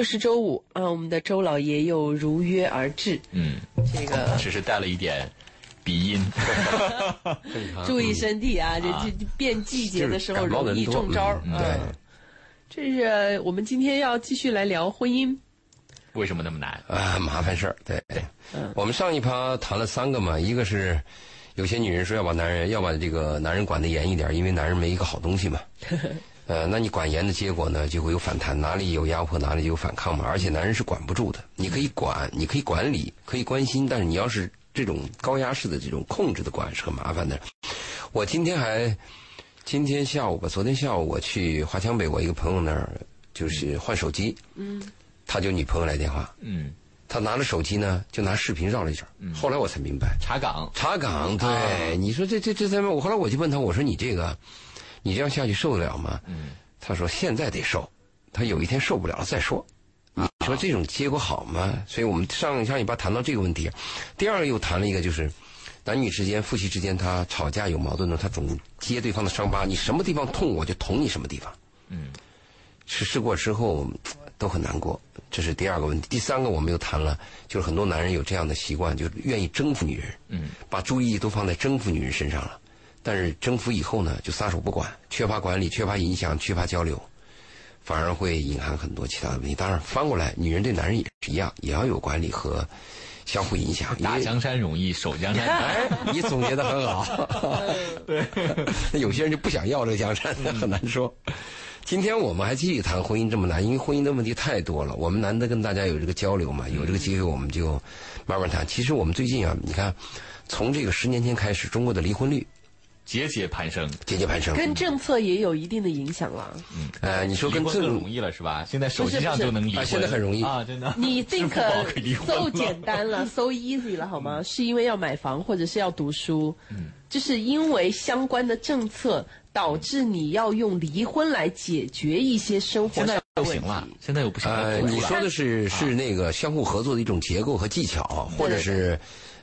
又是周五啊，我们的周老爷又如约而至。嗯，这个只是带了一点鼻音。注意身体啊！这这变季节的时候容易中招儿。对，这是我们今天要继续来聊婚姻。为什么那么难？啊，麻烦事儿。对，我们上一趴谈了三个嘛，一个是有些女人说要把男人要把这个男人管得严一点，因为男人没一个好东西嘛。呃，那你管严的结果呢，就会有反弹，哪里有压迫，哪里就有反抗嘛。而且男人是管不住的，你可以管，你可以管理，可以关心，但是你要是这种高压式的这种控制的管是很麻烦的。我今天还今天下午吧，昨天下午我去华强北，我一个朋友那儿就是换手机，嗯，他就女朋友来电话，嗯，他拿着手机呢，就拿视频绕了一圈。后来我才明白，查岗。查岗，对，啊你说这这这在我后来我就问他，我说你这个，你这样下去受得了吗？嗯，他说现在得受，他有一天受不了了再说。你说这种结果好吗？所以我们上上一趴谈到这个问题，第二个又谈了一个就是。男女之间、夫妻之间，他吵架有矛盾呢，他总揭对方的伤疤。你什么地方痛，我就捅你什么地方。嗯，是试过之后都很难过，这是第二个问题。第三个我们又谈了，就是很多男人有这样的习惯，就愿意征服女人，嗯，把注意力都放在征服女人身上了。但是征服以后呢，就撒手不管，缺乏管理，缺乏影响，缺乏交流，反而会隐含很多其他的问题。当然，翻过来，女人对男人也是一样，也要有管理和相互影响。打江山容易守江山难。哎，你总结的很好。对，有些人就不想要这个江山，那很难说。今天我们还继续谈婚姻这么难，因为婚姻的问题太多了。我们难得跟大家有这个交流嘛，有这个机会我们就慢慢谈。其实我们最近啊，你看，从这个十年前开始，中国的离婚率节节攀升。节节攀升。跟政策也有一定的影响了。呃，你说跟政婚更容易了是吧？现在手机上就能离婚，啊现在很容易啊，真的。你支 think 付宝可以离婚 so 简单了，so easy 了好吗？是因为要买房或者是要读书，嗯，就是因为相关的政策导致你要用离婚来解决一些生活现在上的问题。不行了，现在又不行了。呃，你说的是是那个相互合作的一种结构和技巧，或者是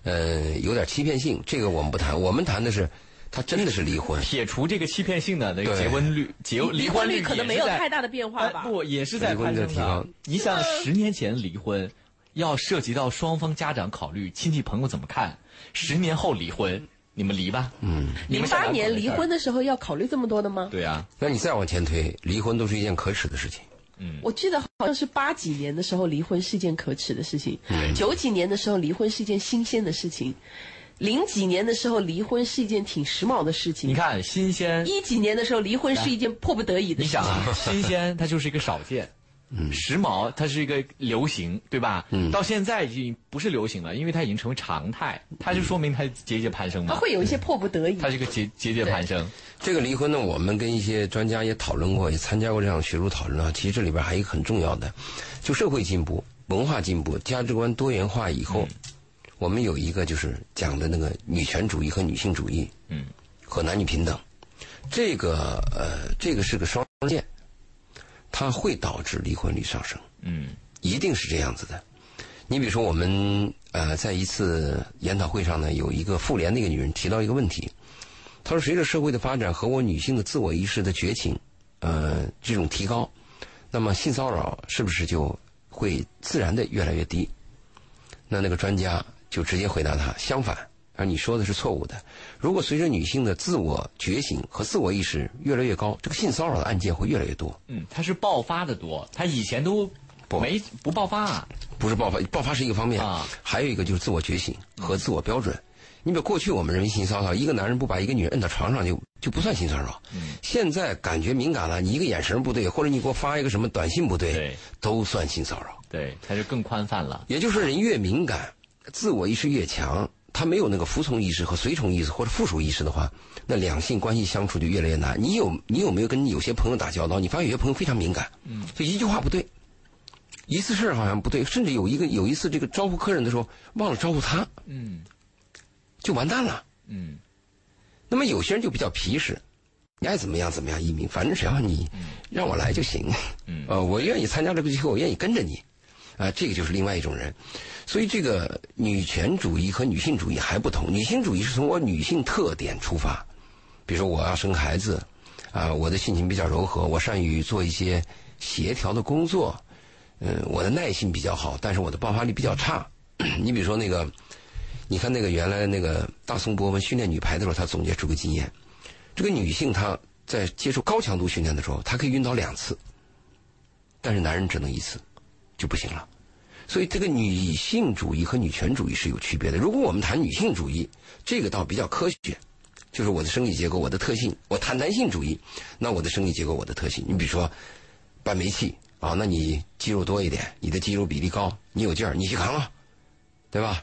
呃有点欺骗性，这个我们不谈。我们谈的是他真的是离婚。撇除这个欺骗性的那个结婚率，结离婚婚率可能没有太大的变化吧哎不，也是在攀升离婚的提高。你想，十年前离婚，要涉及到双方家长考虑，亲戚朋友怎么看？十年后离婚，你们离吧。嗯，零八年离婚的时候要考虑这么多的吗？对啊，那你再往前推，离婚都是一件可耻的事情。嗯我记得好像是八几年的时候离婚是一件可耻的事情，九几年的时候离婚是一件新鲜的事情，零几年的时候离婚是一件挺时髦的事情，你看新鲜，一几年的时候离婚是一件迫不得已的事情。你想啊，新鲜它就是一个少见。嗯，时髦它是一个流行，对吧？嗯，到现在已经不是流行了，因为它已经成为常态，它就说明它节节攀升嘛。它会有一些迫不得已。它是一个节节节攀升。这个离婚呢，我们跟一些专家也讨论过，也参加过这样学术讨论啊。其实这里边还有一个很重要的，就社会进步、文化进步、价值观多元化以后，我们有一个就是讲的那个女权主义和女性主义，嗯，和男女平等，这个呃，这个是个双剑，它会导致离婚率上升。嗯一定是这样子的。你比如说，我们呃在一次研讨会上呢，有一个妇联的一个女人提到一个问题，她说，随着社会的发展和我女性的自我意识的觉醒，呃，这种提高，那么性骚扰是不是就会自然的越来越低？那那个专家就直接回答他，相反，而你说的是错误的。如果随着女性的自我觉醒和自我意识越来越高，这个性骚扰的案件会越来越多。嗯，它是爆发的多，它以前都不没不爆发啊。不是爆发，爆发是一个方面，啊还有一个就是自我觉醒和自我标准。你比如过去我们认为性骚扰，一个男人不把一个女人摁到床上就就不算性骚扰。嗯现在感觉敏感了，你一个眼神不对，或者你给我发一个什么短信不对，对都算性骚扰。对，它就更宽泛了。也就是说，人越敏感，自我意识越强，他没有那个服从意识和随从意识或者附属意识的话，那两性关系相处就越来越难。你有你有没有跟有些朋友打交道？你发现有些朋友非常敏感，嗯，就一句话不对，一次事儿好像不对，甚至有一个有一次这个招呼客人的时候忘了招呼他，嗯就完蛋了。嗯那么有些人就比较皮实，你爱怎么样怎么样，一鸣，反正只要你让我来就行。嗯呃，我愿意参加这个聚会，我愿意跟着你，啊、这个就是另外一种人。所以这个女权主义和女性主义还不同，女性主义是从我女性特点出发，比如说我要生孩子，啊、我的性情比较柔和，我善于做一些协调的工作，嗯，我的耐性比较好，但是我的爆发力比较差。你比如说那个，你看那个原来那个大宋博文训练女排的时候，他总结出个经验：这个女性她在接受高强度训练的时候，她可以晕倒两次，但是男人只能一次，就不行了。所以这个女性主义和女权主义是有区别的。如果我们谈女性主义，这个倒比较科学，就是我的生理结构、我的特性；我谈男性主义，那我的生理结构、我的特性。你比如说搬煤气啊，那你肌肉多一点，你的肌肉比例高，你有劲儿，你去扛啊，对吧？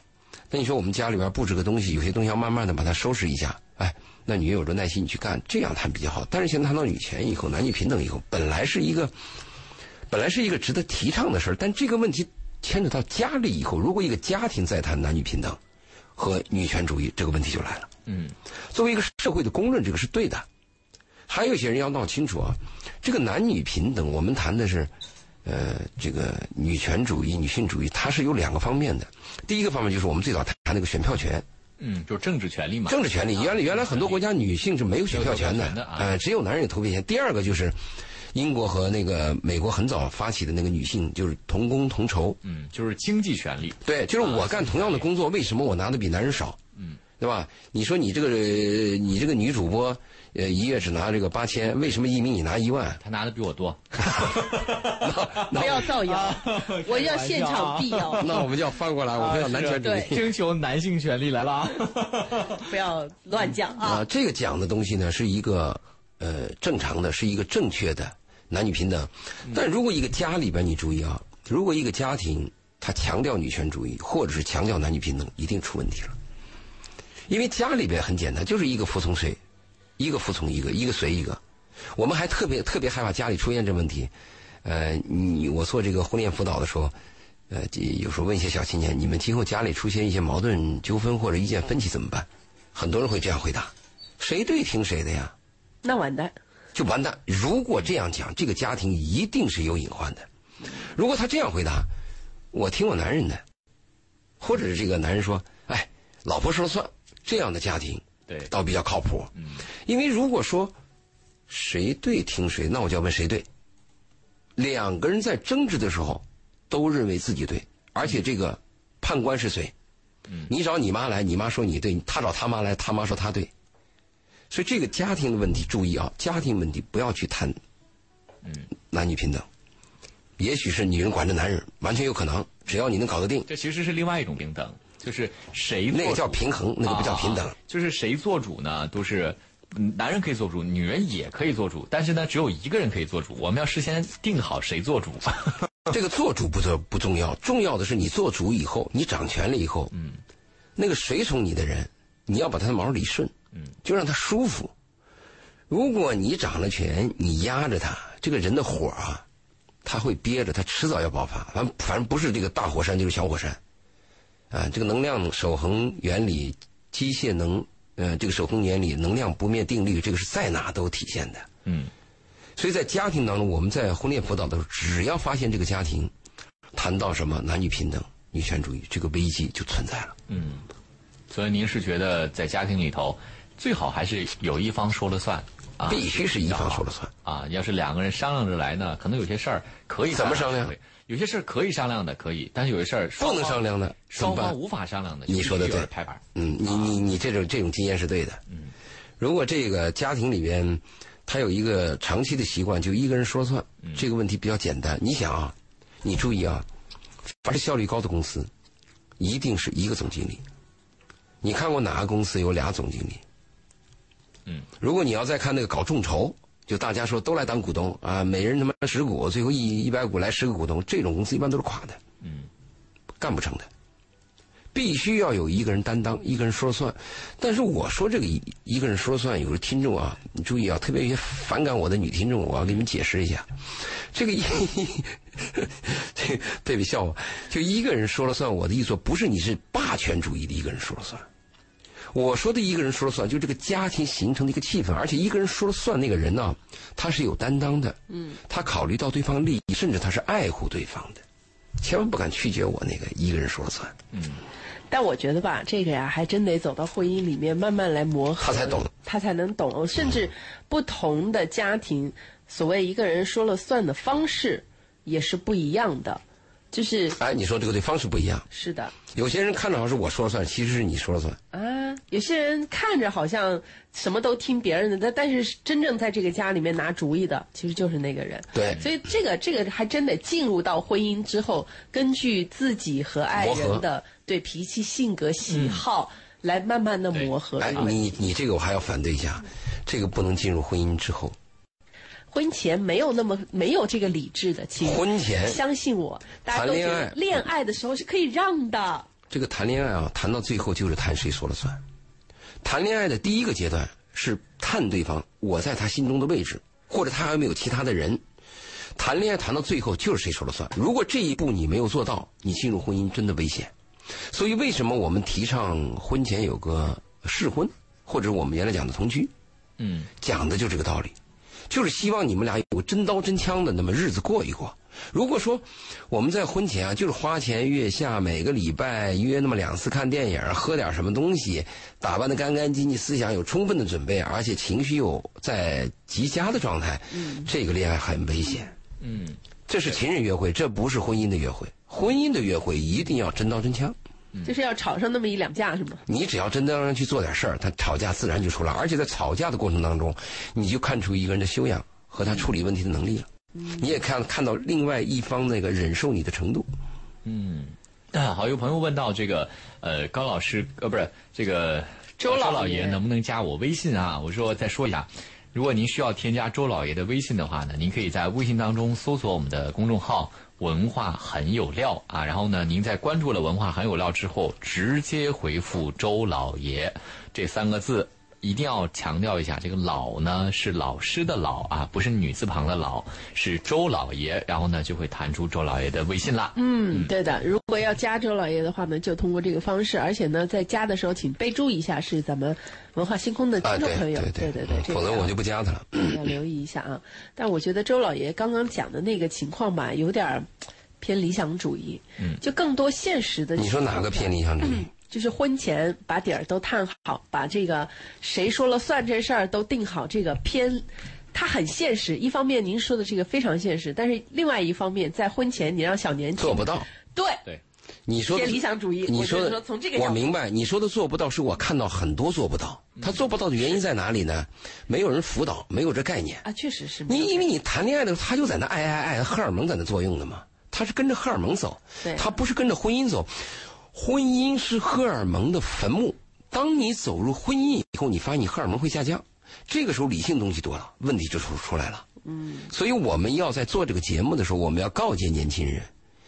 那你说我们家里边布置个东西，有些东西要慢慢的把它收拾一下，哎，那你有着耐心你去干，这样谈比较好。但是现在谈到女权以后，男女平等以后，本来是一个本来是一个值得提倡的事儿，但这个问题。牵扯到家里以后，如果一个家庭在谈男女平等和女权主义，这个问题就来了。嗯，作为一个社会的公认，这个是对的。还有一些人要闹清楚啊，这个男女平等，我们谈的是，呃，这个女权主义、女性主义，它是有两个方面的。第一个方面就是我们最早谈那个选票权，嗯，就是政治权利嘛。政治权利，原来原来很多国家女性是没有选票权的，呃，只有男人有投票权。第二个就是。英国和那个美国很早发起的那个女性就是同工同酬，嗯，就是经济权利。对，就是我干同样的工作，为什么我拿的比男人少？嗯，对吧？你说你这个你这个女主播，呃，一月只拿这个八千，为什么一鸣你拿一万？她拿的比我多。不要造谣，我要现场辟谣。那我们就要翻过来，我们要男权主义，征求男性权利来了。不要乱讲啊！这个讲的东西呢，是一个呃正常的，是一个正确的。男女平等，但如果一个家里边，你注意啊，如果一个家庭他强调女权主义，或者是强调男女平等，一定出问题了。因为家里边很简单，就是一个服从谁，一个服从一个，一个随一个。我们还特别特别害怕家里出现这问题。呃，你我做这个婚恋辅导的时候，呃，有时候问一些小青年，你们今后家里出现一些矛盾纠纷或者意见分歧怎么办？很多人会这样回答：谁对听谁的呀？那完蛋。就完蛋。如果这样讲，这个家庭一定是有隐患的。如果他这样回答，我听我男人的，或者是这个男人说：“哎，老婆说了算。”这样的家庭，对，倒比较靠谱。嗯，因为如果说谁对听谁，那我就要问谁对。两个人在争执的时候，都认为自己对，而且这个判官是谁？嗯，你找你妈来，你妈说你对；他找他妈来，他妈说他对。所以这个家庭的问题，注意啊，家庭问题不要去谈，嗯，男女平等，也许是女人管着男人，完全有可能，只要你能搞得定。这其实是另外一种平等，就是谁那个叫平衡，那个不叫平等。就是谁做主呢？都是男人可以做主，女人也可以做主，但是呢，只有一个人可以做主。我们要事先定好谁做主。这个做主不做不重要，重要的是你做主以后，你掌权了以后，嗯，那个随从你的人，你要把他的毛理顺。嗯，就让他舒服。如果你掌了权，你压着他，这个人的火啊，他会憋着，他迟早要爆发。反正反正不是这个大火山就是小火山，啊，这个能量守恒原理、机械能，呃，这个守恒原理、能量不灭定律，这个是在哪都体现的。嗯，所以在家庭当中，我们在婚恋辅导的时候，只要发现这个家庭谈到什么男女平等、女权主义，这个危机就存在了。嗯，所以您是觉得在家庭里头？最好还是有一方说了算，啊，必须是一方说了算啊！要是两个人商量着来呢，可能有些事儿可以怎么商量？有些事儿可以商量的，可以，但是有些事儿不能商量的，双方无法商量的，你说的对，拍板。嗯，你你你这种这种经验是对的。嗯，如果这个家庭里边他有一个长期的习惯，就一个人说了算，这个问题比较简单。你想啊，你注意啊，凡是效率高的公司，一定是一个总经理。你看过哪个公司有俩总经理？嗯，如果你要再看那个搞众筹，就大家说都来当股东啊，每人他妈十股，最后一一百股来十个股东，这种公司一般都是垮的，嗯，干不成的，必须要有一个人担当，一个人说了算。但是我说这个一一个人说了算，有的听众啊，你注意啊，特别一些反感我的女听众，我要给你们解释一下，这个一，这贝贝笑话，就一个人说了算，我的意思不是你是霸权主义的一个人说了算。我说的一个人说了算，就这个家庭形成的一个气氛，而且一个人说了算，那个人呢，他是有担当的，嗯，他考虑到对方利益，甚至他是爱护对方的，千万不敢拒绝我那个一个人说了算，嗯。但我觉得吧，这个呀，还真得走到婚姻里面慢慢来磨合，他才懂，他才能懂，甚至不同的家庭，所谓一个人说了算的方式也是不一样的。就是哎，你说这个对，方式不一样。是的有些人看着好像是我说了算，其实是你说了算。啊，有些人看着好像什么都听别人的，但但是真正在这个家里面拿主意的，其实就是那个人。对所以这个这个还真得进入到婚姻之后，根据自己和爱人的对脾气、性格、喜好、来慢慢的磨合。哎，你你这个我还要反对一下，这个不能进入婚姻之后。婚前没有那么没有这个理智的，请婚前相信我，大家都觉谈恋爱得恋爱的时候是可以让的。这个谈恋爱啊，谈到最后就是谈谁说了算。谈恋爱的第一个阶段是探对方我在他心中的位置，或者他还有没有其他的人。谈恋爱谈到最后就是谁说了算。如果这一步你没有做到，你进入婚姻真的危险。所以为什么我们提倡婚前有个试婚，或者我们原来讲的同居，嗯，讲的就这个道理，就是希望你们俩有真刀真枪的那么日子过一过。如果说我们在婚前啊，就是花前月下，每个礼拜约那么两次看电影，喝点什么东西，打扮的干干净净，思想有充分的准备，而且情绪又在极佳的状态，嗯这个恋爱很危险。嗯，这是情人约会，这不是婚姻的约会。婚姻的约会一定要真刀真枪。就是要吵上那么一两架，是吗？你只要真的让人去做点事儿，他吵架自然就出来。而且在吵架的过程当中，你就看出一个人的修养和他处理问题的能力了。你也看看到另外一方那个忍受你的程度。嗯，啊，好，有朋友问到这个，呃，高老师，呃，不是这个周老爷老爷能不能加我微信啊？我说再说一下，如果您需要添加周老爷的微信的话呢，您可以在微信当中搜索我们的公众号“文化很有料”啊，然后呢，您在关注了“文化很有料”之后，直接回复“周老爷”这三个字。一定要强调一下，这个“老”呢是老师的“老”啊，不是女字旁的“老”，是周老爷。然后呢，就会弹出周老爷的微信啦。嗯，对的。如果要加周老爷的话呢，就通过这个方式，而且呢，在加的时候请备注一下是咱们文化星空的听众朋友。对对对，否则我就不加他了。要留意一下啊。但我觉得周老爷刚刚讲的那个情况吧，有点偏理想主义，嗯就更多现实的。你说哪个偏理想主义？就是婚前把底儿都探好，把这个谁说了算这事儿都定好，这个偏。它很现实，一方面您说的这个非常现实，但是另外一方面，在婚前你让小年轻做不到。对，对，你说的理想主义。你说的说从这个我明白，你说的做不到，是我看到很多做不到。他做不到的原因在哪里呢？没有人辅导，没有这概念。啊，确实是。你因为你谈恋爱的时候，他就在那爱爱爱，荷尔蒙在那作用的嘛。他是跟着荷尔蒙走对，他不是跟着婚姻走。婚姻是荷尔蒙的坟墓。当你走入婚姻以后，你发现你荷尔蒙会下降，这个时候理性东西多了，问题就出出来了。嗯，所以我们要在做这个节目的时候，我们要告诫年轻人：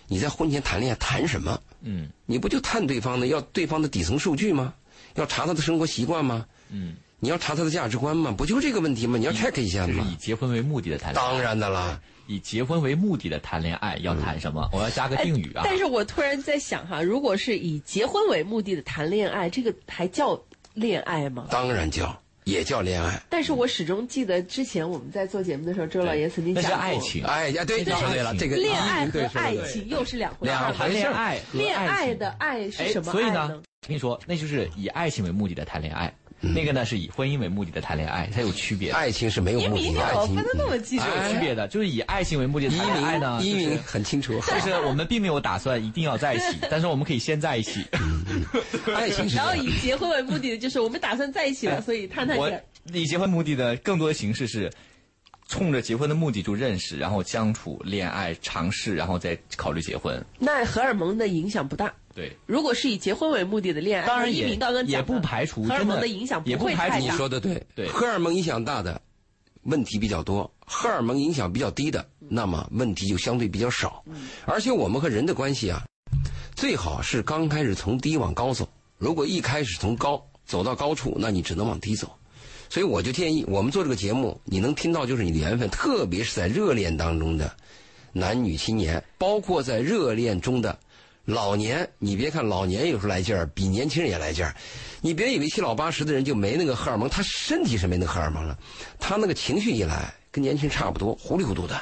你在婚前谈恋爱谈什么？嗯你不就探对方的要对方的底层数据吗？要查他的生活习惯吗？嗯，你要查他的价值观吗？不就这个问题吗？你要 check 一下吗就是以？结婚为目的的谈恋爱。当然的啦，以结婚为目的的谈恋爱要谈什么？我要加个定语啊。但是我突然在想哈，如果是以结婚为目的的谈恋爱，这个还叫恋爱吗？当然叫也叫恋爱。但是我始终记得之前我们在做节目的时候，周老爷曾经讲过，是爱情，哎呀，对，你说对了，这个恋爱和爱情又是两回事儿。两谈恋爱和恋爱的爱是哎什么所以呢我跟你说，那就是以爱情为目的的谈恋爱，嗯那个呢是以婚姻为目的的谈恋爱，它有区别的。爱情是没有目的的，爱情分的那么清楚，是有区别的，就是以爱情为目的谈恋爱呢，鸣一鸣很清楚，就是我们并没有打算一定要在一起，但是我们可以先在一起。爱情是然后以结婚为目的的就是我们打算在一起了，所以探探我。以结婚目的的更多的形式是，冲着结婚的目的就认识，然后相处、恋爱、尝试，然后再考虑结婚。那荷尔蒙的影响不大。对，如果是以结婚为目的的恋爱，当然也也不排除荷尔蒙的影响也不排除你会太大。说的对，对荷尔蒙影响大的问题比较多，荷尔蒙影响比较低的，那么问题就相对比较少。而且我们和人的关系啊，最好是刚开始从低往高走。如果一开始从高走到高处，那你只能往低走。所以我就建议我们做这个节目，你能听到就是你的缘分，特别是在热恋当中的男女青年，包括在热恋中的老年。你别看老年有时候来劲儿，比年轻人也来劲儿。你别以为七老八十的人就没那个荷尔蒙，他身体是没那个荷尔蒙了，他那个情绪一来，跟年轻人差不多，糊里糊涂的，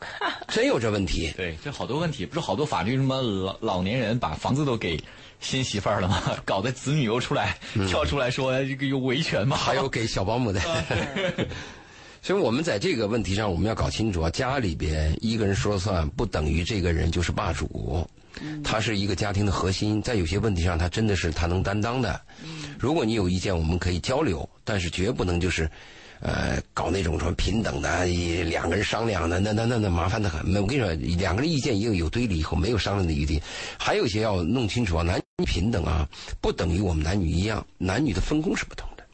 真有这问题。对，这好多问题，不是好多法律什么老老年人把房子都给新媳妇儿了吗？搞得子女又出来、跳出来说这个有维权嘛？还有给小保姆的，所以我们在这个问题上，我们要搞清楚啊，家里边一个人说了算，不等于这个人就是霸主。他是一个家庭的核心，在有些问题上，他真的是他能担当的。如果你有意见，我们可以交流，但是绝不能就是，呃，搞那种什么平等的，两个人商量的，那那那那麻烦的很。我跟你说，两个人意见也有有对立以后，没有商量的余地。还有一些要弄清楚啊，男女平等啊，不等于我们男女一样，男女的分工是不同的。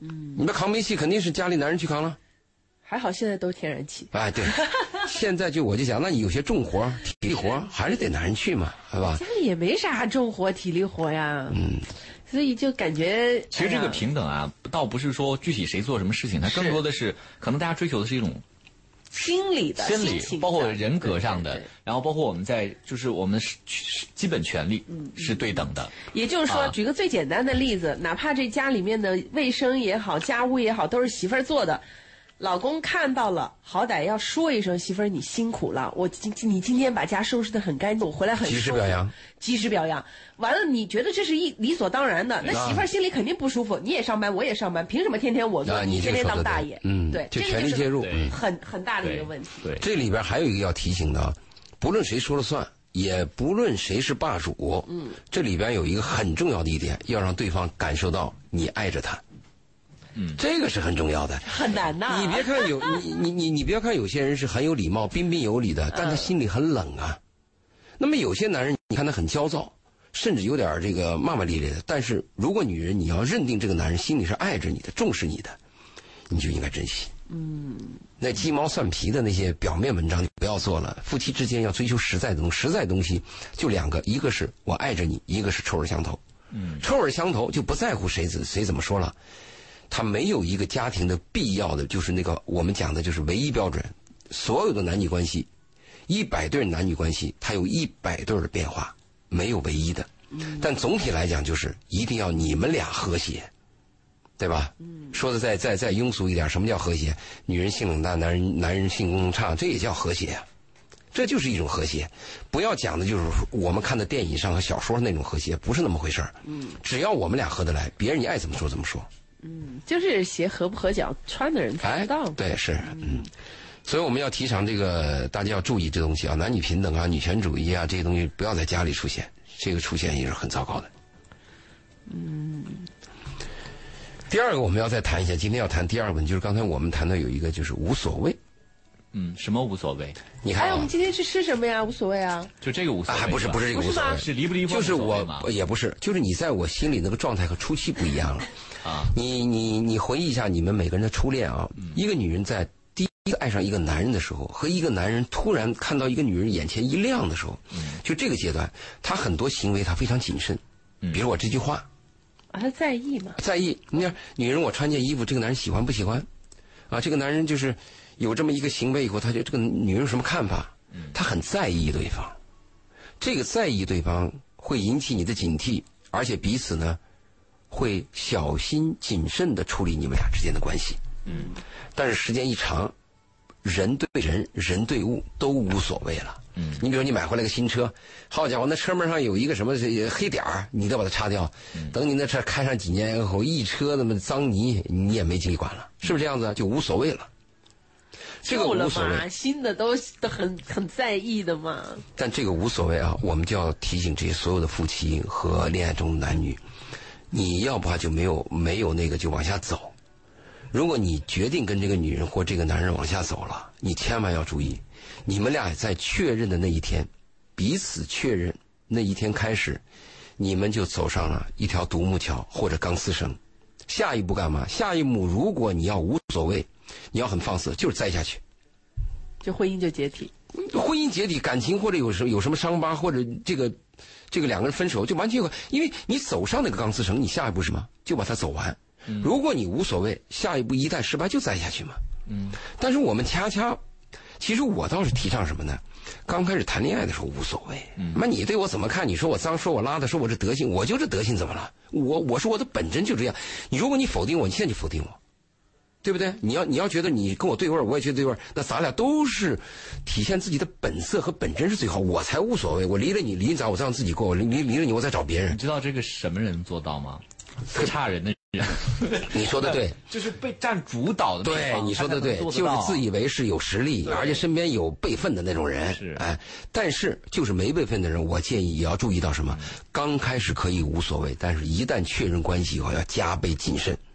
嗯，你们扛煤气肯定是家里男人去扛了。还好现在都天然气。哎，对，现在就我就想，那你有些重活、体力活还是得男人去嘛，是吧？家里也没啥重活、体力活呀。嗯，所以就感觉其实这个平等啊，倒不是说具体谁做什么事情，它更多的是可能大家追求的是一种心理的、心理包括人格上的对对对，然后包括我们在就是我们是是基本权利是对等的。也就是说，啊。举个最简单的例子，哪怕这家里面的卫生也好、家务也好，都是媳妇儿做的，老公看到了，好歹要说一声：“媳妇儿，你辛苦了，我今你今天把家收拾得很干净，我回来很及时表扬，及时表扬。完了，你觉得这是一理所当然的，那啊媳妇儿心里肯定不舒服。你也上班，我也上班，凭什么天天我做，啊你这天天当大爷？嗯对，就这个是权力介入很很大的一个问题。对，这里边还有一个要提醒的啊，不论谁说了算，也不论谁是霸主，嗯，这里边有一个很重要的一点，要让对方感受到你爱着他，嗯，这个是很重要的。很难呐、你别看有 你你你你别看有些人是很有礼貌、彬彬有礼的，但他心里很冷啊。那么有些男人，你看他很焦躁，甚至有点这个骂骂咧咧的。但是如果女人你要认定这个男人心里是爱着你的、重视你的，你就应该珍惜。嗯，那鸡毛蒜皮的那些表面文章就不要做了。夫妻之间要追求实在的东西，实在的东西就两个，一个是我爱着你，一个是臭味相投。嗯，臭味相投就不在乎谁怎谁怎么说了。他没有一个家庭的必要的，就是那个我们讲的就是唯一标准。所有的男女关系，一百对男女关系，它有一百对的变化，没有唯一的。但总体来讲，就是一定要你们俩和谐，对吧？说的再再再庸俗一点，什么叫和谐？女人性冷淡，男人男人性功能差，这也叫和谐啊。这就是一种和谐，不要讲的就是我们看的电影上和小说那种和谐，不是那么回事儿。嗯，只要我们俩合得来，别人你爱怎么说怎么说。就是鞋合不合脚，穿的人才哎知道。，对，是，嗯，所以我们要提倡这个，大家要注意这东西啊，男女平等啊，女权主义啊，这些东西不要在家里出现，这个出现也是很糟糕的。嗯。第二个我们要再谈一下，今天要谈第二个问题，就是刚才我们谈到有一个就是无所谓，嗯，什么无所谓，你看啊们，今天去吃什么呀？无所谓啊。就这个无所谓，啊还不是不是这个无所谓，是离不离婚就是我也不是，就是你在我心里那个状态和初期不一样了。啊，你你你回忆一下你们每个人的初恋啊，嗯一个女人在第一个爱上一个男人的时候，和一个男人突然看到一个女人眼前一亮的时候，嗯就这个阶段，她很多行为她非常谨慎。嗯比如我这句话，啊，他在意吗？在意，你看女人我穿件衣服，这个男人喜欢不喜欢？啊，这个男人就是有这么一个行为以后，他就这个女人有什么看法？嗯他很在意对方，这个在意对方会引起你的警惕，而且彼此呢会小心谨慎的处理你们俩之间的关系。嗯，但是时间一长，人对人，人对物都无所谓了。嗯，你比如你买回来个新车，好家伙，那车门上有一个什么这黑点儿，你都把它擦掉。嗯等你那车开上几年以后，一车那么脏泥，你也没精力管了，是不是这样子？就无所谓了。这个无所谓，新的都都很很在意的嘛。但这个无所谓啊，我们就要提醒这些所有的夫妻和恋爱中的男女，你要不就没有没有那个就往下走。如果你决定跟这个女人或这个男人往下走了，你千万要注意，你们俩在确认的那一天，彼此确认那一天开始，你们就走上了一条独木桥或者钢丝绳。下一步干嘛？下一步如果你要无所谓，你要很放肆，就是栽下去。就婚姻就解体。婚姻解体，感情或者有什有什么伤疤，或者这个这个两个人分手，就完全有，因为你走上那个钢丝绳，你下一步是什么？就把它走完。如果你无所谓，下一步一旦失败就栽下去嘛。嗯。但是我们恰恰，其实我倒是提倡什么呢？刚开始谈恋爱的时候无所谓，那、你对我怎么看？你说我脏，说我邋遢，说我这德行，我就这德行怎么了？我我说我的本真就这样。你如果你否定我，你现在就否定我。对不对？你要你要觉得你跟我对味儿，我也觉得对味儿，那咱俩都是体现自己的本色和本真是最好，我才无所谓。我离了你，离你咋？我再让自己过，我离离离了你，我再找别人你。知道这个什么人做到吗？不 差人的人。你说的对，就是被占主导的那对，你说的对，就是自以为是有实力，而且身边有备份的那种人。是哎，但是就是没备份的人，我建议也要注意到什么？刚开始可以无所谓，但是一旦确认关系以后，要加倍谨慎，对，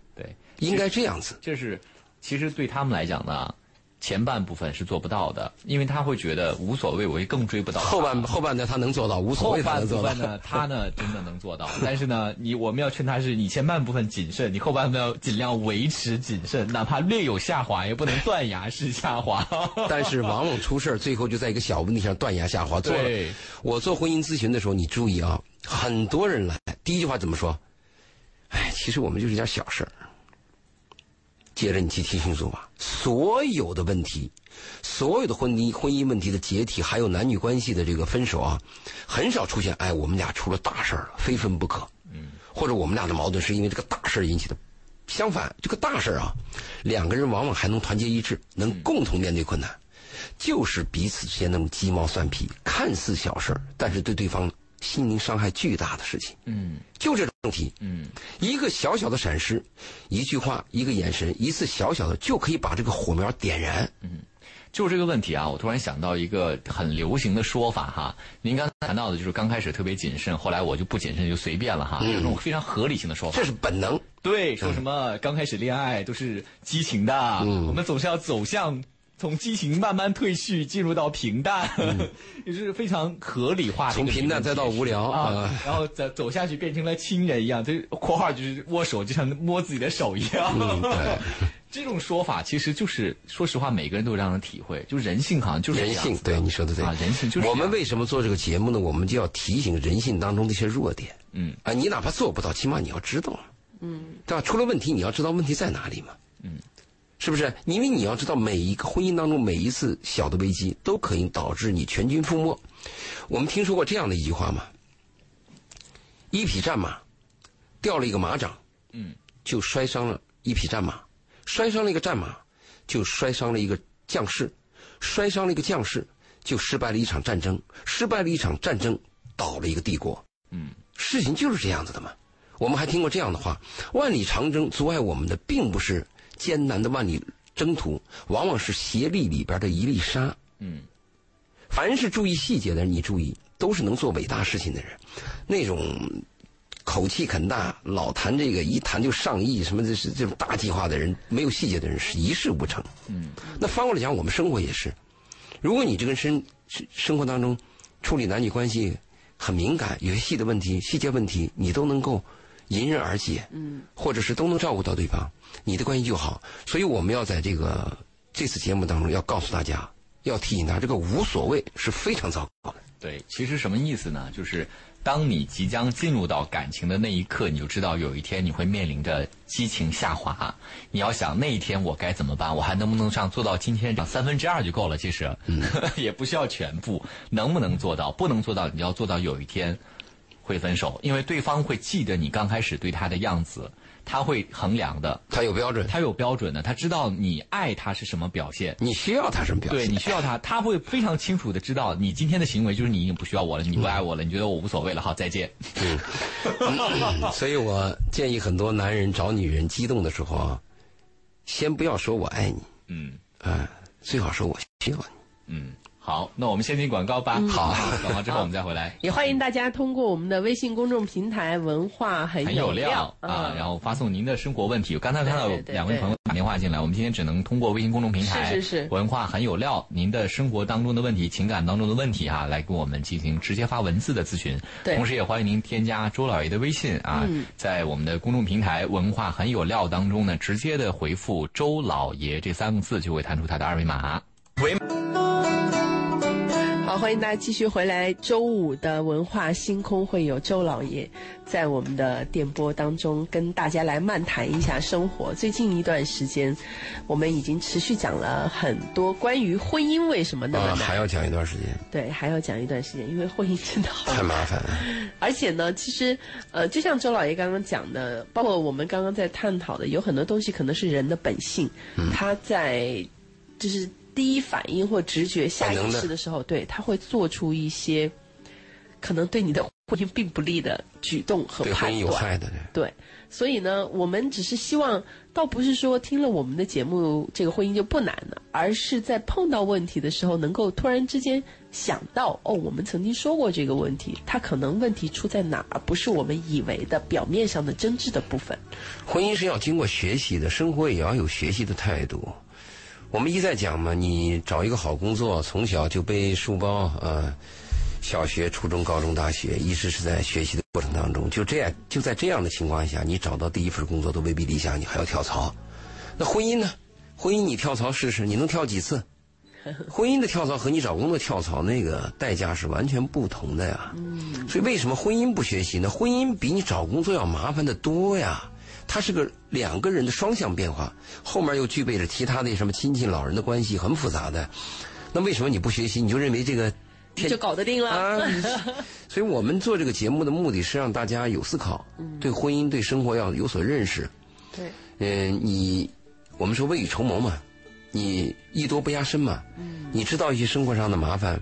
应该这样子。这是其实对他们来讲呢，前半部分是做不到的，因为他会觉得无所谓，我会更追不到后半后半段他能做到，无所谓他能做到半部分。呢，他呢真的能做到，但是呢，你我们要劝他是，你前半部分谨慎，你后半部分要尽量维持谨慎，哪怕略有下滑，也不能断崖式下滑。但是往往出事儿，最后就在一个小问题上断崖下滑。做了对，我做婚姻咨询的时候，你注意啊，很多人来，第一句话怎么说？哎，其实我们就是点小事儿。接着你去听清楚吧，所有的问题，所有的婚姻婚姻问题的解体，还有男女关系的这个分手啊，很少出现哎，我们俩出了大事儿了，非分不可。嗯，或者我们俩的矛盾是因为这个大事引起的。相反，这个大事啊，两个人往往还能团结一致，能共同面对困难。就是彼此之间那种鸡毛蒜皮，看似小事，但是对对方心灵伤害巨大的事情。嗯就这种问题，嗯，一个小小的闪失，一句话，一个眼神，一次小小的，就可以把这个火苗点燃。嗯就这个问题啊，我突然想到一个很流行的说法哈。您刚才谈到的就是刚开始特别谨慎，后来我就不谨慎就随便了哈，有这种非常合理性的说法这。是本能。对，说什么刚开始恋爱都是激情的，我们总是要走向从激情慢慢退去，进入到平淡，也是非常合理化的从平淡再到无聊啊啊，然后走走下去变成了亲人一样，这括号就是握手就像摸自己的手一样。嗯 对这种说法其实就是，说实话，每个人都有这样的体会，就人性好像就是这人性，对你说的对啊，人性就是我们为什么做这个节目呢？我们就要提醒人性当中的一些弱点。嗯啊，你哪怕做不到，起码你要知道。嗯，对吧？出了问题，你要知道问题在哪里嘛。嗯，是不是？因为你要知道，每一个婚姻当中每一次小的危机，都可以导致你全军覆没。我们听说过这样的一句话吗？一匹战马掉了一个马掌，嗯，就摔伤了一匹战马，摔伤了一个战马，就摔伤了一个将士，摔伤了一个将士，就失败了一场战争，失败了一场战争，倒了一个帝国。嗯，事情就是这样子的嘛。我们还听过这样的话：万里长征阻碍我们的，并不是艰难的万里征途，往往是协力里边的一粒沙。嗯，凡是注意细节的人，你注意，都是能做伟大事情的人。那种口气很大，老谈这个一谈就上亿，什么这是这种大计划的人，没有细节的人是一事无成。嗯，那反过来讲，我们生活也是，如果你这个生生活当中处理男女关系很敏感，有些细的问题、细节问题，你都能够迎刃而解，嗯，或者是都能照顾到对方，你的关系就好。所以我们要在这个这次节目当中要告诉大家，要提醒大家，这个无所谓是非常糟糕的。对，其实什么意思呢？就是当你即将进入到感情的那一刻，你就知道有一天你会面临着激情下滑。你要想那一天我该怎么办？我还能不能上做到今天这样三分之二就够了？其实、也不需要全部，能不能做到？不能做到，你要做到有一天会分手，因为对方会记得你刚开始对他的样子，他会衡量的，他有标准，他有标准的，他知道你爱他是什么表现。你需要他什么表现？对你需要他，他会非常清楚的知道你今天的行为就是你已经不需要我了，你不爱我了，你觉得我无所谓了，好，再见。嗯所以我建议很多男人找女人激动的时候啊，先不要说我爱你，嗯啊、最好说我需要你。嗯，好，那我们先听广告吧。好，广告之后我们再回来。也欢迎大家通过我们的微信公众平台“文化很很有料料”啊，然后发送您的生活问题。刚才看到两位朋友打电话进来，我们今天只能通过微信公众平台是是是文化很有料，您的生活当中的问题、情感当中的问题哈、来跟我们进行直接发文字的咨询。对同时也欢迎您添加周老爷的微信啊，在我们的公众平台文化很有料当中呢，直接的回复“周老爷”这三个字，就会弹出他的二维码。好，欢迎大家继续回来。周五的文化星空会有周老爷在我们的电波当中跟大家来漫谈一下生活。最近一段时间，我们已经持续讲了很多关于婚姻为什么那么啊，难，还要讲一段时间，对，还要讲一段时间，因为婚姻真的好太麻烦了。而且呢，其实呃，就像周老爷刚刚讲的，包括我们刚刚在探讨的，有很多东西可能是人的本性，嗯他在就是第一反应或直觉、下意识的时候，对他会做出一些可能对你的婚婚姻并不利的举动和对婚姻有判断。害的。对对，所以呢，我们只是希望，倒不是说听了我们的节目，这个婚姻就不难了，而是在碰到问题的时候，能够突然之间想到，哦，我们曾经说过这个问题，它可能问题出在哪儿，不是我们以为的表面上的真挚的部分。婚姻是要经过学习的，生活也要有学习的态度。我们一再讲嘛，你找一个好工作，从小就背书包，呃，小学、初中、高中、大学，一直是在学习的过程当中。就这样，就在这样的情况下，你找到第一份工作都未必理想，你还要跳槽。那婚姻呢？婚姻你跳槽试试，你能跳几次？婚姻的跳槽和你找工作跳槽那个代价是完全不同的呀。所以为什么婚姻不学习呢？婚姻比你找工作要麻烦的多呀。它是个两个人的双向变化，后面又具备着其他的什么亲戚老人的关系，很复杂的。那为什么你不学习？你就认为这个天就搞得定了。啊？所以我们做这个节目的目的是让大家有思考，对婚姻、对生活要有所认识。对，嗯，你我们说未雨绸缪嘛，你艺多不压身嘛，你知道一些生活上的麻烦，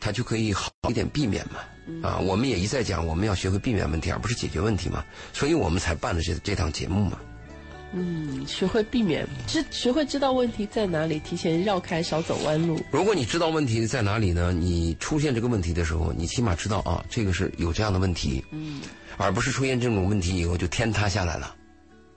它就可以好一点避免嘛。啊，我们也一再讲，我们要学会避免问题，而不是解决问题嘛。所以我们才办了这这档节目嘛。嗯，学会避免，知学会知道问题在哪里，提前绕开，少走弯路。如果你知道问题在哪里呢？你出现这个问题的时候，你起码知道啊，这个是有这样的问题，嗯，而不是出现这种问题以后就天塌下来了，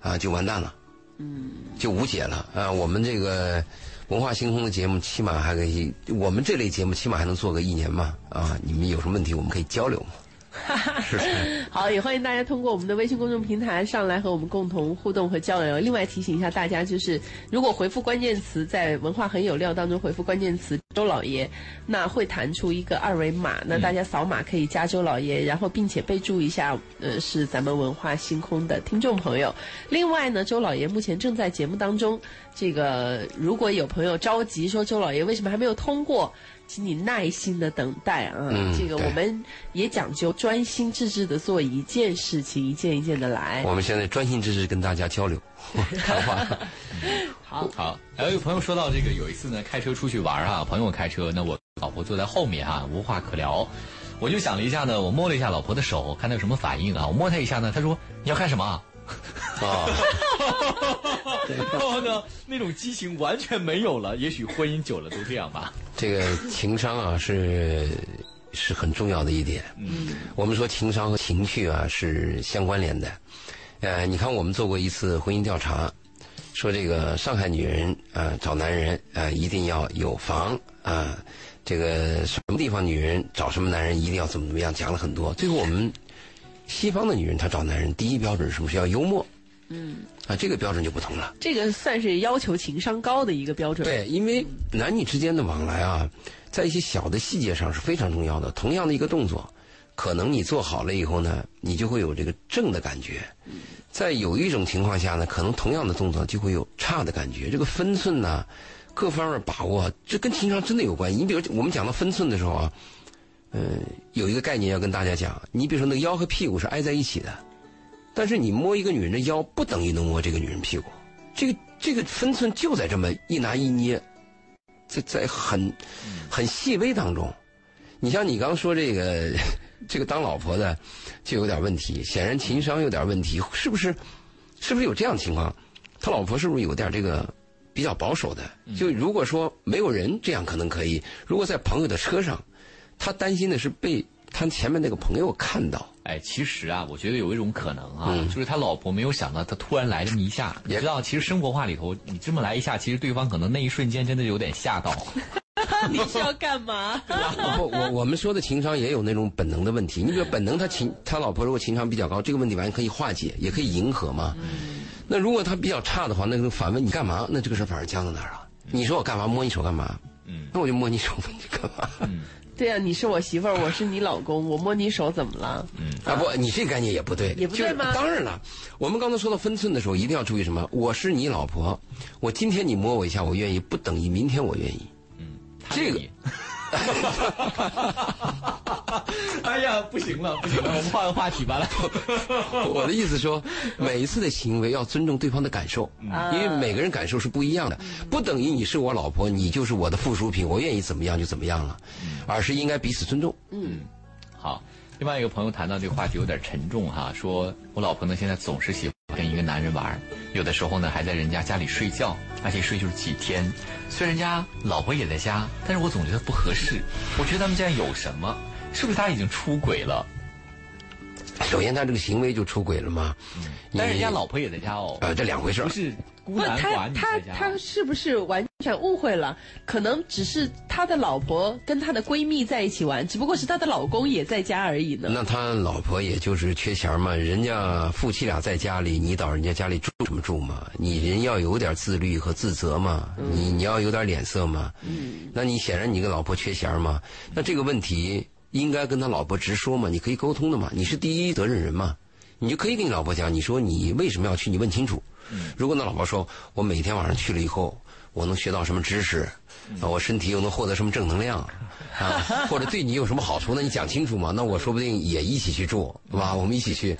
啊，就完蛋了，嗯，就无解了啊。我们这个文化星空的节目，起码还可以，我们这类节目起码还能做个一年嘛，啊，你们有什么问题我们可以交流嘛，好，也欢迎大家通过我们的微信公众平台上来和我们共同互动和交流。另外提醒一下大家，就是如果回复关键词在“文化很有料”当中回复关键词“周老爷”，那会弹出一个二维码，那大家扫码可以加周老爷，然后并且备注一下，呃，是咱们文化星空的听众朋友。另外呢，周老爷目前正在节目当中，这个如果有朋友着急说周老爷为什么还没有通过，请你耐心的等待啊。嗯这个我们也讲究专心致志的做一件事情，一件一件的来。我们现在专心致志跟大家交流 谈话。好，好，还有一个朋友说到这个，有一次呢开车出去玩啊，朋友开车，那我老婆坐在后面啊，无话可聊。我就想了一下呢，我摸了一下老婆的手，看她有什么反应啊。我摸她一下呢，她说你要干什么 啊？啊，然后呢，那种激情完全没有了。也许婚姻久了都这样吧。这个情商啊是是很重要的一点。嗯，我们说情商和情趣啊是相关联的。呃，你看我们做过一次婚姻调查，说这个上海女人啊、呃找男人啊、呃一定要有房啊、这个什么地方女人找什么男人一定要怎么怎么样，讲了很多。最后我们西方的女人她找男人第一标准是什么？是要幽默。嗯，啊，这个标准就不同了。这个算是要求情商高的一个标准。，对，因为男女之间的往来啊，在一些小的细节上是非常重要的。同样的一个动作，可能你做好了以后呢，你就会有这个正的感觉；在有一种情况下呢，可能同样的动作就会有差的感觉。这个分寸呢，各方面把握，这跟情商真的有关系。你比如我们讲到分寸的时候啊，嗯、有一个概念要跟大家讲，你比如说那个腰和屁股是挨在一起的，但是你摸一个女人的腰，不等于能摸这个女人屁股。这个这个分寸就在这么一拿一捏，在在很很细微当中。你像你刚说这个 这个当老婆的就有点问题，显然情商有点问题，是不是？是不是有这样的情况？他老婆是不是有点这个比较保守的？就如果说没有人，这样可能可以；如果在朋友的车上，他担心的是被他前面那个朋友看到。哎，其实啊，我觉得有一种可能啊，嗯就是他老婆没有想到他突然来这么一下。你也知道，其实生活化里头，你这么来一下，其实对方可能那一瞬间真的有点吓到。你是要干嘛？不，我我们说的情商也有那种本能的问题。你比如本能，他情他老婆如果情商比较高，这个问题完全可以化解，也可以迎合嘛。那如果他比较差的话，那个反问你干嘛？那这个事儿反而僵在那儿了。你说我干嘛？摸你手干嘛？嗯，那我就摸你手，你干嘛？对呀、你是我媳妇儿，我是你老公，我摸你手怎么了？嗯啊不，你这个概念也不对，也不对吗当然了，我们刚才说到分寸的时候，一定要注意什么？我是你老婆，我今天你摸我一下，我愿意，不等于明天我愿意。嗯这个。哎呀，不行了，不行了，我们换个话题吧，来。我的意思说，每一次的行为要尊重对方的感受，啊因为每个人感受是不一样的，不等于你是我老婆，你就是我的附属品，我愿意怎么样就怎么样了，而是应该彼此尊重。嗯好，另外一个朋友谈到这个话题有点沉重哈，说我老婆呢现在总是喜欢跟一个男人玩，有的时候呢还在人家家里睡觉，而且睡就是几天。虽然人家老婆也在家，但是我总觉得不合适。我觉得他们这样有什么？是不是他已经出轨了？首先，他这个行为就出轨了嘛。但是人家老婆也在家哦。呃，这两回事不是孤男寡女他他。他是不是完全误会了？可能只是他的老婆跟他的闺蜜在一起玩，只不过是他的老公也在家而已呢。那他老婆也就是缺钱嘛，人家夫妻俩在家里，你到人家家里住什么住嘛？你人要有点自律和自责嘛，你你要有点脸色嘛。嗯，那你显然你跟老婆缺钱嘛，那这个问题应该跟他老婆直说嘛，你可以沟通的嘛，你是第一责任人嘛，你就可以跟你老婆讲，你说你为什么要去，你问清楚。如果那老婆说我每天晚上去了以后，我能学到什么知识，啊，我身体又能获得什么正能量，啊，或者对你有什么好处，那你讲清楚嘛。那我说不定也一起去做，对吧？我们一起去。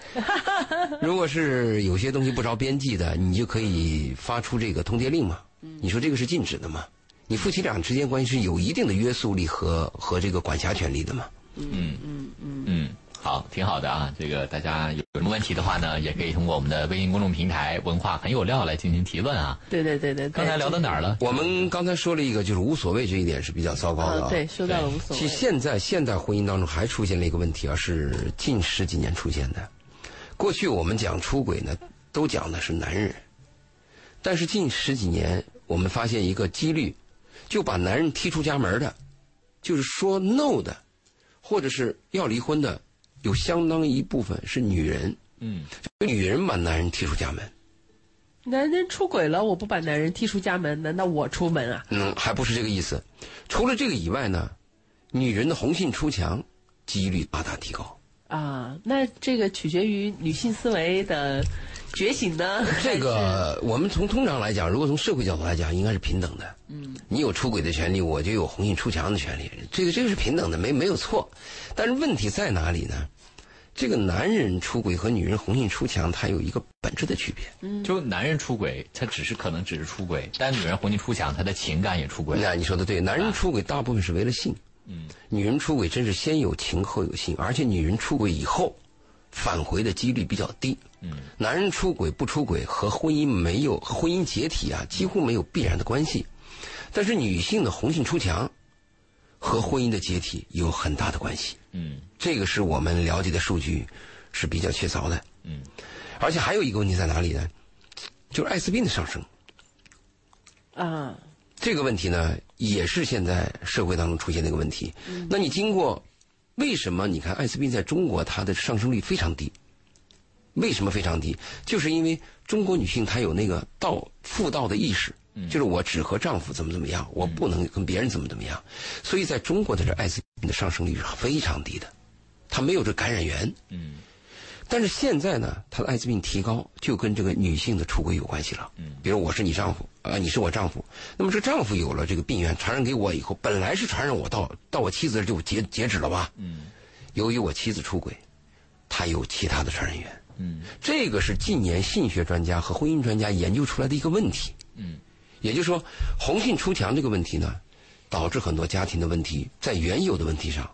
如果是有些东西不着边际的，你就可以发出这个通牒令嘛。你说这个是禁止的嘛？你夫妻俩之间关系是有一定的约束力和和这个管辖权利的嘛？嗯嗯嗯嗯，好，挺好的啊。这个大家有什么问题的话呢，也可以通过我们的微信公众平台“文化很有料”来进行提问啊。对对对对，对刚才聊到哪儿了？我们刚才说了一个，就是无所谓这一点是比较糟糕的啊，啊。对，说到了无所谓。其实现在现代婚姻当中还出现了一个问题啊，是近十几年出现的。过去我们讲出轨呢，都讲的是男人，但是近十几年我们发现一个几率，就把男人踢出家门的，就是说 no 的，或者是要离婚的，有相当一部分是女人。嗯，女人把男人踢出家门，男人出轨了，我不把男人踢出家门，难道我出门啊？嗯，还不是这个意思。除了这个以外呢，女人的红杏出墙几率大大提高。啊，那这个取决于女性思维的觉醒呢？这个我们从通常来讲，如果从社会角度来讲，应该是平等的。嗯，你有出轨的权利，我就有红杏出墙的权利。这个这个是平等的，没没有错。但是问题在哪里呢？这个男人出轨和女人红杏出墙，它有一个本质的区别。嗯就男人出轨，他只是可能只是出轨，但女人红杏出墙，她的情感也出轨。那你说的对，男人出轨大部分是为了性，嗯，女人出轨真是先有情后有性，而且女人出轨以后返回的几率比较低。嗯，男人出轨不出轨和婚姻没有婚姻解体啊，几乎没有必然的关系。但是女性的红杏出墙和婚姻的解体有很大的关系。嗯这个是我们了解的数据是比较确凿的。嗯，而且还有一个问题在哪里呢？就是艾滋病的上升。啊，这个问题呢，也是现在社会当中出现的一个问题。那你经过，为什么你看艾滋病在中国它的上升率非常低？为什么非常低？就是因为中国女性她有那个道妇道的意识，就是我只和丈夫怎么怎么样，我不能跟别人怎么怎么样。所以在中国的这艾滋病的上升率是非常低的，它没有这感染源。嗯但是现在呢，他的艾滋病提高就跟这个女性的出轨有关系了。嗯，比如我是你丈夫，啊、你是我丈夫，那么这个丈夫有了这个病源传染给我以后，本来是传染我到到我妻子这就截截止了吧？嗯由于我妻子出轨，他有其他的传染源。嗯这个是近年性学专家和婚姻专家研究出来的一个问题。嗯，也就是说，红杏出墙这个问题呢，导致很多家庭的问题在原有的问题上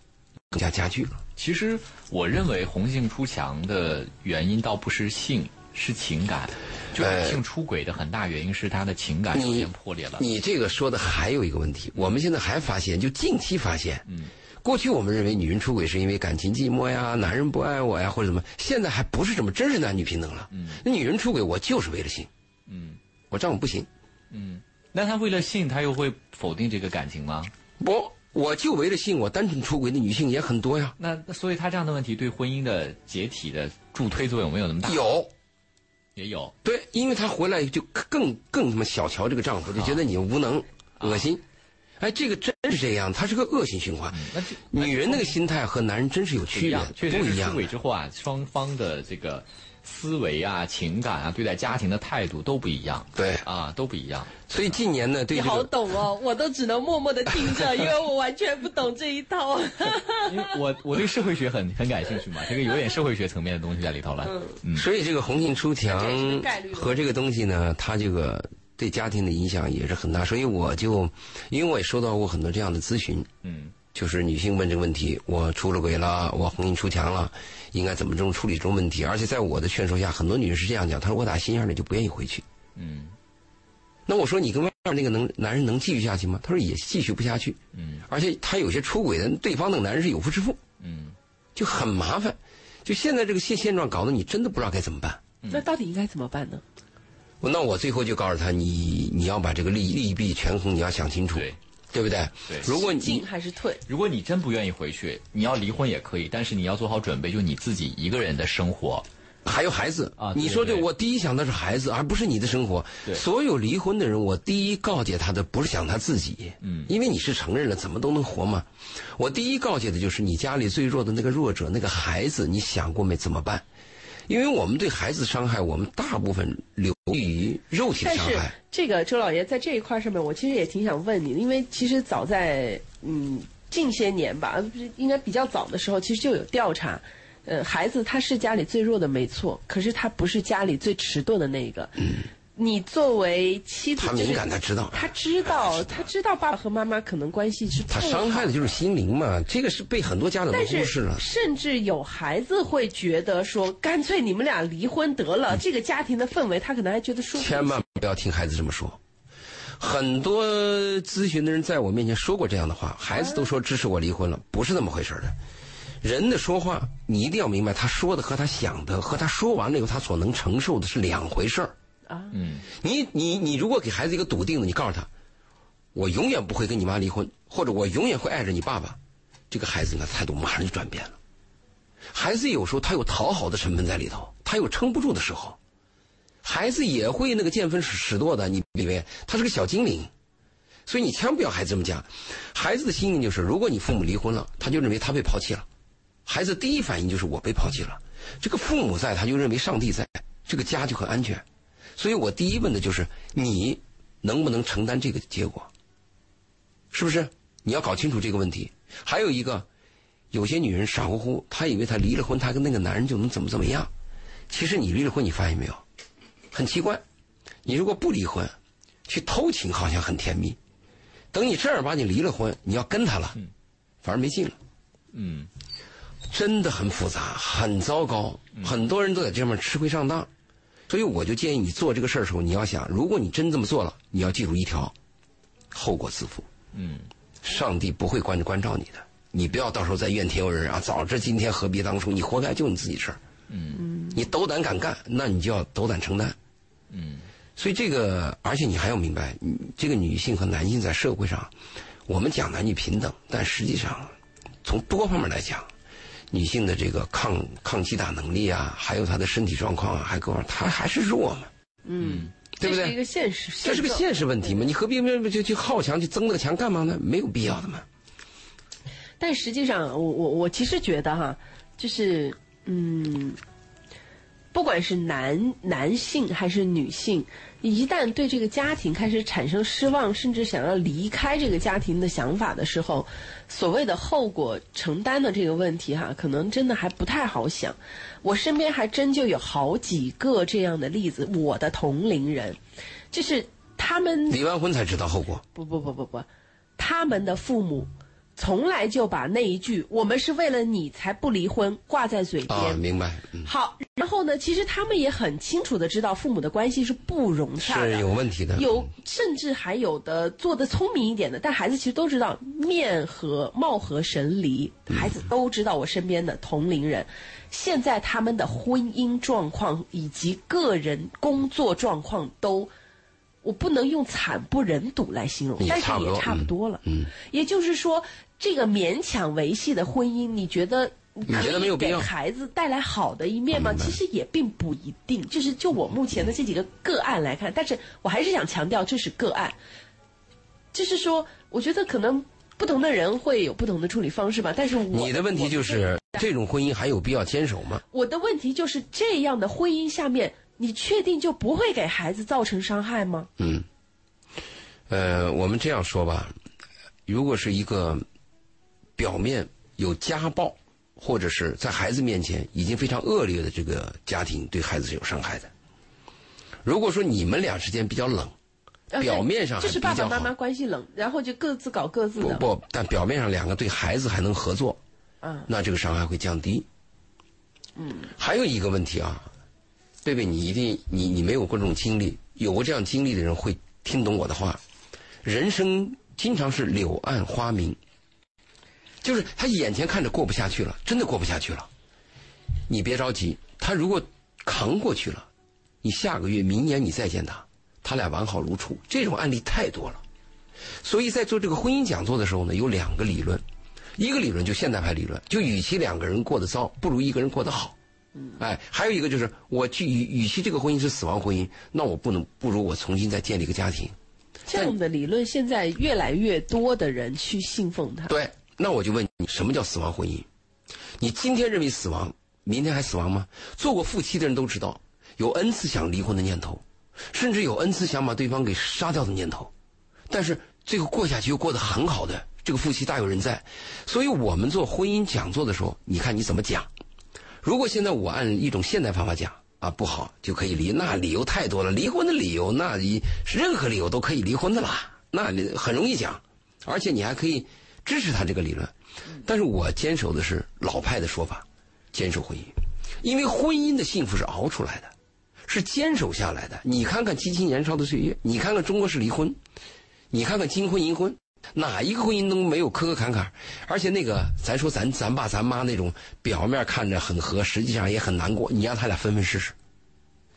更加加剧了。其实我认为红杏出墙的原因倒不是性，是情感。就女性出轨的很大原因是他的情感出你现破裂了。你这个说的还有一个问题，我们现在还发现，就近期发现，嗯，过去我们认为女人出轨是因为感情寂寞呀，男人不爱我呀，或者什么，现在还不是这么，真是男女平等了。嗯，那女人出轨，我就是为了性，嗯我丈夫不行，嗯，那他为了性，他又会否定这个感情吗？不，我就为了性，我单纯出轨的女性也很多呀。那那所以她这样的问题对婚姻的解体的助推作用没有那么大？有，也有。对，因为她回来就更更他妈小瞧这个丈夫，就觉得你无能、恶心。哎，这个真是这样，它是个恶性循环。那这女人那个心态和男人真是有区别不一样出。轨之后啊，双方的这个思维啊、情感啊、对待家庭的态度都不一样。对啊，都不一样。所以近年呢，对你好这个懂哦，我都只能默默的听着，因为我完全不懂这一套。因为我我对社会学很很感兴趣嘛，这个有点社会学层面的东西在里头了。嗯所以这个红杏出墙和这个东西呢，它这个对家庭的影响也是很大。所以我就，因为我也收到过很多这样的咨询，嗯就是女性问这个问题：我出了轨了，我红杏出墙了，应该怎么这种处理这种问题？而且在我的劝说下，很多女人是这样讲：她说我打心眼里就不愿意回去。嗯那我说你跟外面那个能男人能继续下去吗？她说也继续不下去。嗯而且她有些出轨的，对方那个男人是有夫之妇，嗯就很麻烦。就现在这个现现状，搞得你真的不知道该怎么办。那到底应该怎么办呢？那我最后就告诉他，你你要把这个利利弊权衡，你要想清楚，对。对不对？对如果你进还是退？如果你真不愿意回去，你要离婚也可以，但是你要做好准备，就你自己一个人的生活。还有孩子啊对你说这对我第一想的是孩子，而不是你的生活。对所有离婚的人，我第一告诫他的不是想他自己，嗯因为你是承认了，怎么都能活嘛。我第一告诫的就是你家里最弱的那个弱者，那个孩子，你想过没？怎么办？因为我们对孩子伤害，我们大部分流于肉体的但是伤害。这个周老爷在这一块上面，我其实也挺想问你的，因为其实早在嗯近些年吧，应该比较早的时候，其实就有调查，呃，孩子他是家里最弱的没错，可是他不是家里最迟钝的那一个。嗯，你作为妻子，他敏感，他知道，他知道，他知道爸爸和妈妈可能关系是他伤害的就是心灵嘛。这个是被很多家长都忽视了。甚至有孩子会觉得说，干脆你们俩离婚得了，这个家庭的氛围他可能还觉得舒服。千万不要听孩子这么说。很多咨询的人在我面前说过这样的话，孩子都说支持我离婚了，不是那么回事儿的。人的说话，你一定要明白，他说的和他想的，和他说完了以后他所能承受的是两回事儿。啊，嗯你你你如果给孩子一个笃定的，你告诉他，我永远不会跟你妈离婚，或者我永远会爱着你爸爸，这个孩子呢态度马上就转变了。孩子有时候他有讨好的成分在里头，他有撑不住的时候，孩子也会那个见风使使舵的，你以为他是个小精灵，所以你千万不要孩子这么讲。孩子的心理就是，如果你父母离婚了，他就认为他被抛弃了，孩子第一反应就是我被抛弃了。这个父母在，他就认为上帝在，这个家就很安全。所以我第一问的就是你能不能承担这个结果，是不是？你要搞清楚这个问题。还有一个，有些女人傻乎乎，她以为她离了婚，她跟那个男人就能怎么怎么样。其实你离了婚，你发现没有，很奇怪。你如果不离婚，去偷情好像很甜蜜，等你正儿八经离了婚，你要跟他了，反而没劲了。嗯真的很复杂，很糟糕，很多人都在这方面吃亏上当。所以我就建议你做这个事儿的时候，你要想，如果你真这么做了，你要记住一条：后果自负。嗯上帝不会关关照你的，你不要到时候再怨天尤人啊！早知今天何必当初？你活该，就你自己事儿。嗯你斗胆敢干，那你就要斗胆承担。嗯所以这个，而且你还要明白，这个女性和男性在社会上，我们讲男女平等，但实际上从多方面来讲，女性的这个抗抗击打能力啊，还有她的身体状况啊，还各方面，她还是弱嘛，嗯，对不这是一？个现实，这是个现实问题嘛，你何必就就去好强去争那个强干嘛呢？没有必要的嘛。但实际上，我我我其实觉得哈，就是嗯，不管是男男性还是女性，一旦对这个家庭开始产生失望，甚至想要离开这个家庭的想法的时候，所谓的后果承担的这个问题哈，可能真的还不太好想。我身边还真就有好几个这样的例子，我的同龄人，就是他们离完婚才知道后果。不不不不不，他们的父母从来就把那一句“我们是为了你才不离婚”挂在嘴边。啊，明白，嗯，好，然后呢，其实他们也很清楚的知道父母的关系是不融洽的，是有问题的。有甚至还有的做的聪明一点的，但孩子其实都知道面和貌合神离，孩子都知道我身边的同龄人，现在他们的婚姻状况以及个人工作状况都。我不能用惨不忍睹来形容，但是也差不多差不多了。嗯，也就是说，这个勉强维系的婚姻，你觉得你觉得没有必要给孩子带来好的一面吗？其实也并不一定。就是就我目前的这几个个案来看，但是我还是想强调，这是个案。就是说，我觉得可能不同的人会有不同的处理方式吧。但是我你的问题就是这种婚姻还有必要坚守吗？我的问题就是这样的婚姻下面，你确定就不会给孩子造成伤害吗？嗯，呃，我们这样说吧，如果是一个表面有家暴，或者是在孩子面前已经非常恶劣的这个家庭，对孩子是有伤害的。如果说你们俩之间比较冷，呃表面上还就是爸爸妈妈关系冷，然后就各自搞各自的。不不，但表面上两个对孩子还能合作，嗯那这个伤害会降低。嗯，还有一个问题啊，贝贝，你一定你你没有过这种经历，有过这样经历的人会听懂我的话。人生经常是柳暗花明，就是他眼前看着过不下去了，真的过不下去了。你别着急，他如果扛过去了，你下个月、明年你再见他，他俩完好如初。这种案例太多了。所以在做这个婚姻讲座的时候呢，有两个理论，一个理论就现代派理论，就与其两个人过得糟，不如一个人过得好。哎，还有一个就是，我去与与其这个婚姻是死亡婚姻，那我不能不如我重新再建立一个家庭。这样的理论，现在越来越多的人去信奉它。对，那我就问你，什么叫死亡婚姻？你今天认为死亡，明天还死亡吗？做过夫妻的人都知道，有 n 次想离婚的念头，甚至有 n 次想把对方给杀掉的念头，但是最后过下去又过得很好的，这个夫妻大有人在。所以我们做婚姻讲座的时候，你看你怎么讲？如果现在我按一种现代方法讲啊，不好就可以离，那理由太多了，离婚的理由那你任何理由都可以离婚的啦，那你很容易讲，而且你还可以支持他这个理论。但是我坚守的是老派的说法，坚守婚姻，因为婚姻的幸福是熬出来的，是坚守下来的。你看看激情年少的岁月，你看看中国式离婚，你看看金婚银婚，哪一个婚姻都没有磕磕坎坎？而且那个，咱说咱咱爸咱妈那种表面看着很和，实际上也很难过。你让他俩分分试试，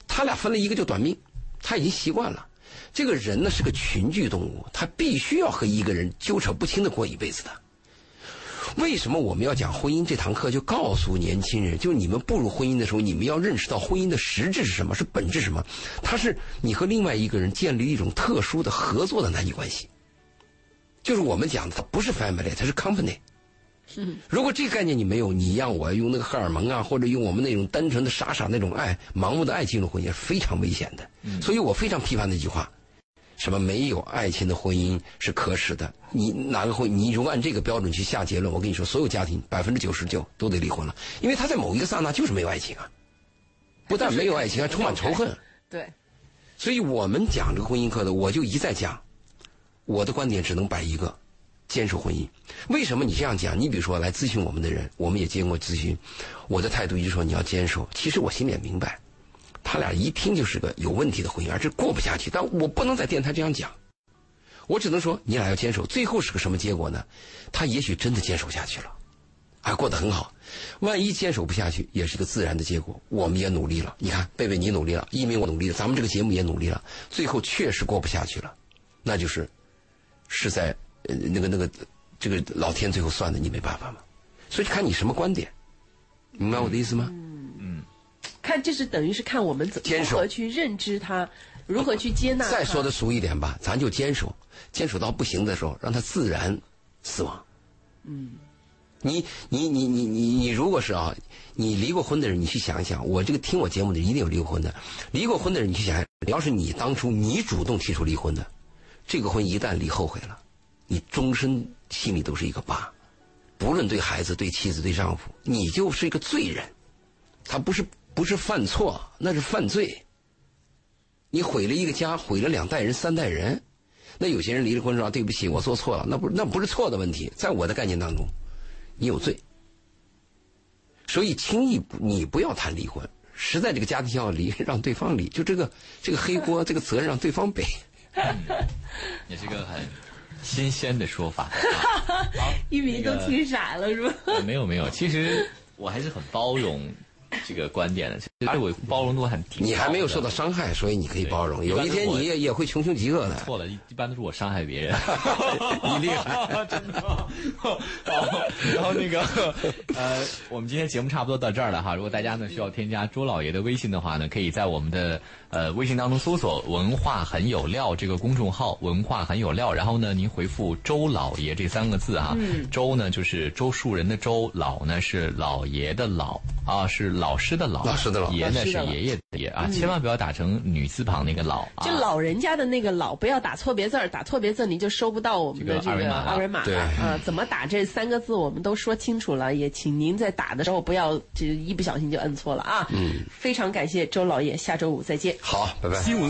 他俩分了一个就短命，他已经习惯了。这个人呢是个群居动物，他必须要和一个人纠扯不清的过一辈子的。为什么我们要讲婚姻这堂课？就告诉年轻人，就你们步入婚姻的时候，你们要认识到婚姻的实质是什么，是本质什么？它是你和另外一个人建立一种特殊的合作的男女关系。就是我们讲的，它不是 family，它是 company。嗯如果这个概念你没有，你让我用那个荷尔蒙啊，或者用我们那种单纯的傻傻那种爱、盲目的爱进入婚姻，是非常危险的。所以我非常批判那句话：什么没有爱情的婚姻是可耻的。你哪个婚？你如果按这个标准去下结论，我跟你说，所有家庭百分之九十九都得离婚了，因为他在某一个刹那就是没有爱情啊，不但没有爱情，还充满仇恨。对，所以我们讲这个婚姻课的，我就一再讲，我的观点只能摆一个，坚守婚姻。为什么你这样讲？你比如说来咨询我们的人，我们也见过咨询，我的态度一直说你要坚守。其实我心里也明白，他俩一听就是个有问题的婚姻，而这过不下去。但我不能在电台这样讲，我只能说你俩要坚守。最后是个什么结果呢？他也许真的坚守下去了，还过得很好。万一坚守不下去，也是个自然的结果。我们也努力了，你看，贝贝你努力了，一鸣我努力了，咱们这个节目也努力了，最后确实过不下去了，那就是是在那个那个这个老天最后算的，你没办法嘛。所以看你什么观点，明白我的意思吗？看这是等于是看我们怎如何去认知它，如何去接纳。再说的俗一点吧，咱就坚守，坚守到不行的时候，让他自然死亡。嗯，你你你你你你，如果是啊，你离过婚的人，你去想一想，我这个听我节目的人一定有离过婚的，离过婚的人，你去想想，要是你当初你主动提出离婚的，这个婚一旦离后悔了，你终身心里都是一个疤，不论对孩子、对妻子、对丈夫，你就是一个罪人。他不是不是犯错，那是犯罪。你毁了一个家，毁了两代人、三代人。那有些人离了婚说啊对不起，我做错了，那不那不是错的问题，在我的概念当中，你有罪。所以轻易不你不要谈离婚，实在这个家庭要离，让对方离，就这个这个黑锅 这个责任让对方背。也是个很新鲜的说法。一鸣都听傻了是吧？呃没有没有，其实我还是很包容这个观点的，其实我包容度很低。你还没有受到伤害，所以你可以包容。有一天你也也会穷凶极恶的。错了，一一般都是我伤害别人。你厉害，真的吗？好，然后那个呃，我们今天节目差不多到这儿了哈。如果大家呢需要添加周老爷的微信的话呢，可以在我们的呃微信当中搜索“文化很有料”这个公众号，“文化很有料”，然后呢您回复“周老爷”这三个字哈。嗯周呢就是周树人的周，老呢是老爷的老啊，是老师的老，老师的老爷呢是爷爷的爷啊，千万不要打成女字旁那个老啊。就老人家的那个老，不要打错别字儿，打错别字您就收不到我们的这个二维码了二维码对了啊。怎么打这三个字我们都说清楚了，也请您在打的时候不要就一不小心就摁错了啊。嗯，非常感谢周老爷，下周五再见。好，拜拜。新闻。